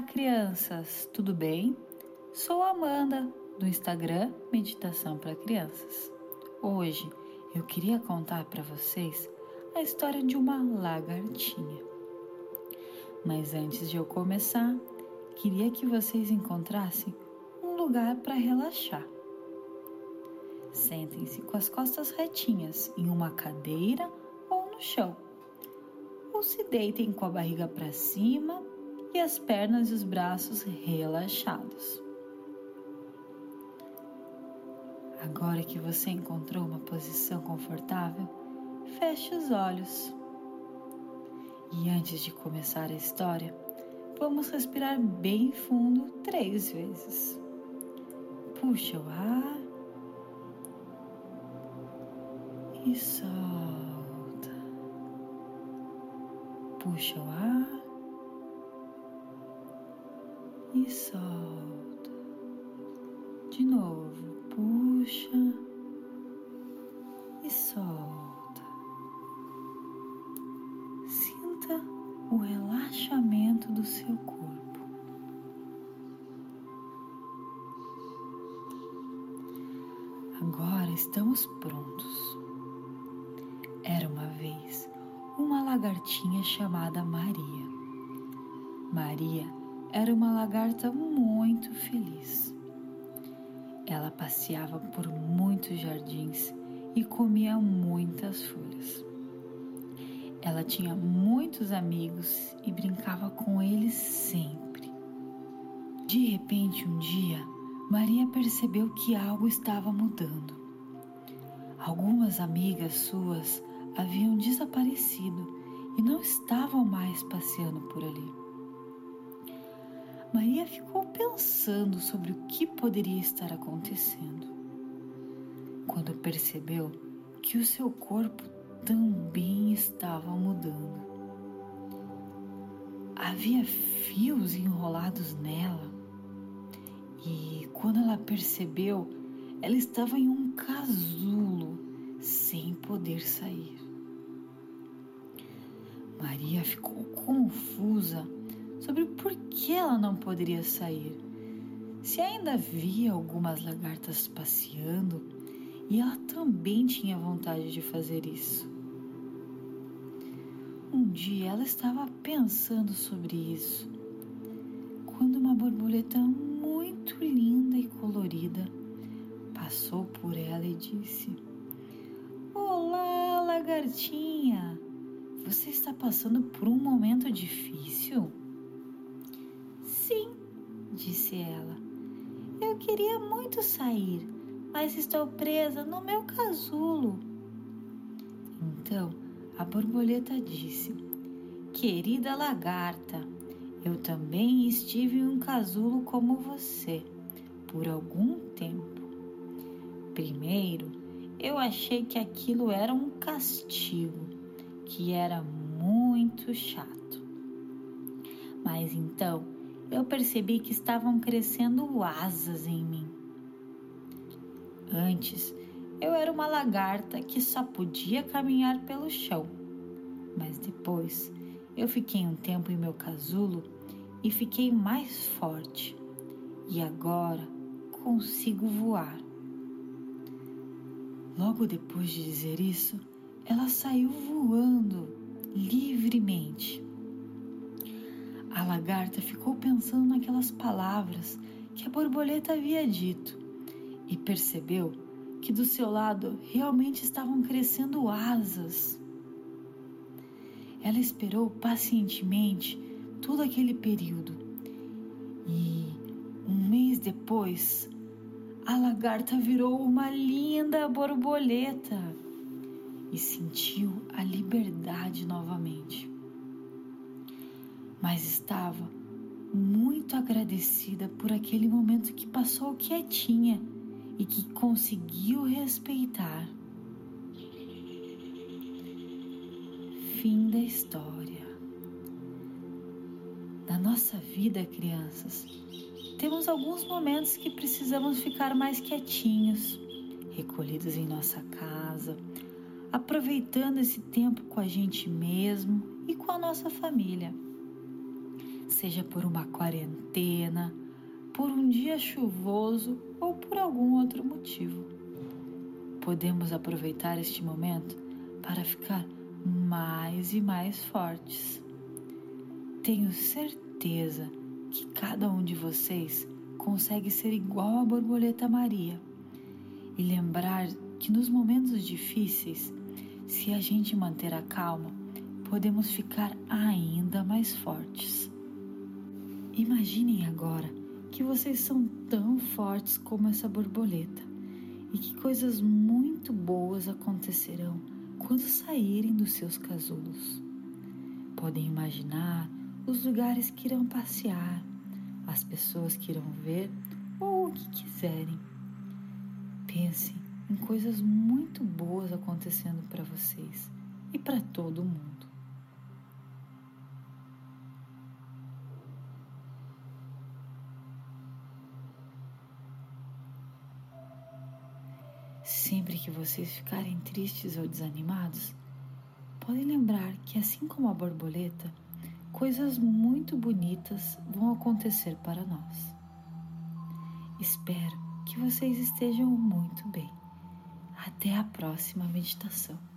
Olá, crianças, tudo bem? Sou a Amanda do Instagram Meditação para Crianças. Hoje eu queria contar para vocês a história de uma lagartinha. Mas antes de eu começar, queria que vocês encontrassem um lugar para relaxar. Sentem-se com as costas retinhas em uma cadeira ou no chão. Ou se deitem com a barriga para cima e as pernas e os braços relaxados. Agora que você encontrou uma posição confortável, feche os olhos. E antes de começar a história, vamos respirar bem fundo três vezes. Puxa o ar e solta. Puxa o ar e solta. De novo, puxa e solta. Sinta o relaxamento do seu corpo. Agora estamos prontos. Era uma vez uma lagartinha chamada Maria. Maria era uma lagarta muito feliz. Ela passeava por muitos jardins e comia muitas folhas. Ela tinha muitos amigos e brincava com eles sempre. De repente, um dia, Maria percebeu que algo estava mudando. Algumas amigas suas haviam desaparecido e não estavam mais passeando por ali. Maria ficou pensando sobre o que poderia estar acontecendo. Quando percebeu que o seu corpo também estava mudando. Havia fios enrolados nela e quando ela percebeu, ela estava em um casulo sem poder sair. Maria ficou confusa sobre por que ela não poderia sair. Se ainda havia algumas lagartas passeando e ela também tinha vontade de fazer isso. Um dia ela estava pensando sobre isso quando uma borboleta muito linda e colorida passou por ela e disse: Olá, lagartinha! Você está passando por um momento difícil? Disse ela. Eu queria muito sair, mas estou presa no meu casulo. Então a borboleta disse: Querida lagarta, eu também estive em um casulo como você por algum tempo. Primeiro, eu achei que aquilo era um castigo, que era muito chato. Mas então eu percebi que estavam crescendo asas em mim. Antes, eu era uma lagarta que só podia caminhar pelo chão, mas depois eu fiquei um tempo em meu casulo e fiquei mais forte, e agora consigo voar. Logo depois de dizer isso, ela saiu voando livremente. A lagarta ficou pensando naquelas palavras que a borboleta havia dito e percebeu que do seu lado realmente estavam crescendo asas. Ela esperou pacientemente todo aquele período e, um mês depois, a lagarta virou uma linda borboleta e sentiu a liberdade novamente mas estava muito agradecida por aquele momento que passou quietinha e que conseguiu respeitar. Fim da história. Na nossa vida, crianças, temos alguns momentos que precisamos ficar mais quietinhos, recolhidos em nossa casa, aproveitando esse tempo com a gente mesmo e com a nossa família seja por uma quarentena, por um dia chuvoso ou por algum outro motivo. Podemos aproveitar este momento para ficar mais e mais fortes. Tenho certeza que cada um de vocês consegue ser igual a borboleta Maria e lembrar que nos momentos difíceis, se a gente manter a calma, podemos ficar ainda mais fortes. Imaginem agora que vocês são tão fortes como essa borboleta e que coisas muito boas acontecerão quando saírem dos seus casulos. Podem imaginar os lugares que irão passear, as pessoas que irão ver ou o que quiserem. Pense em coisas muito boas acontecendo para vocês e para todo mundo. Sempre que vocês ficarem tristes ou desanimados, podem lembrar que, assim como a borboleta, coisas muito bonitas vão acontecer para nós. Espero que vocês estejam muito bem. Até a próxima meditação.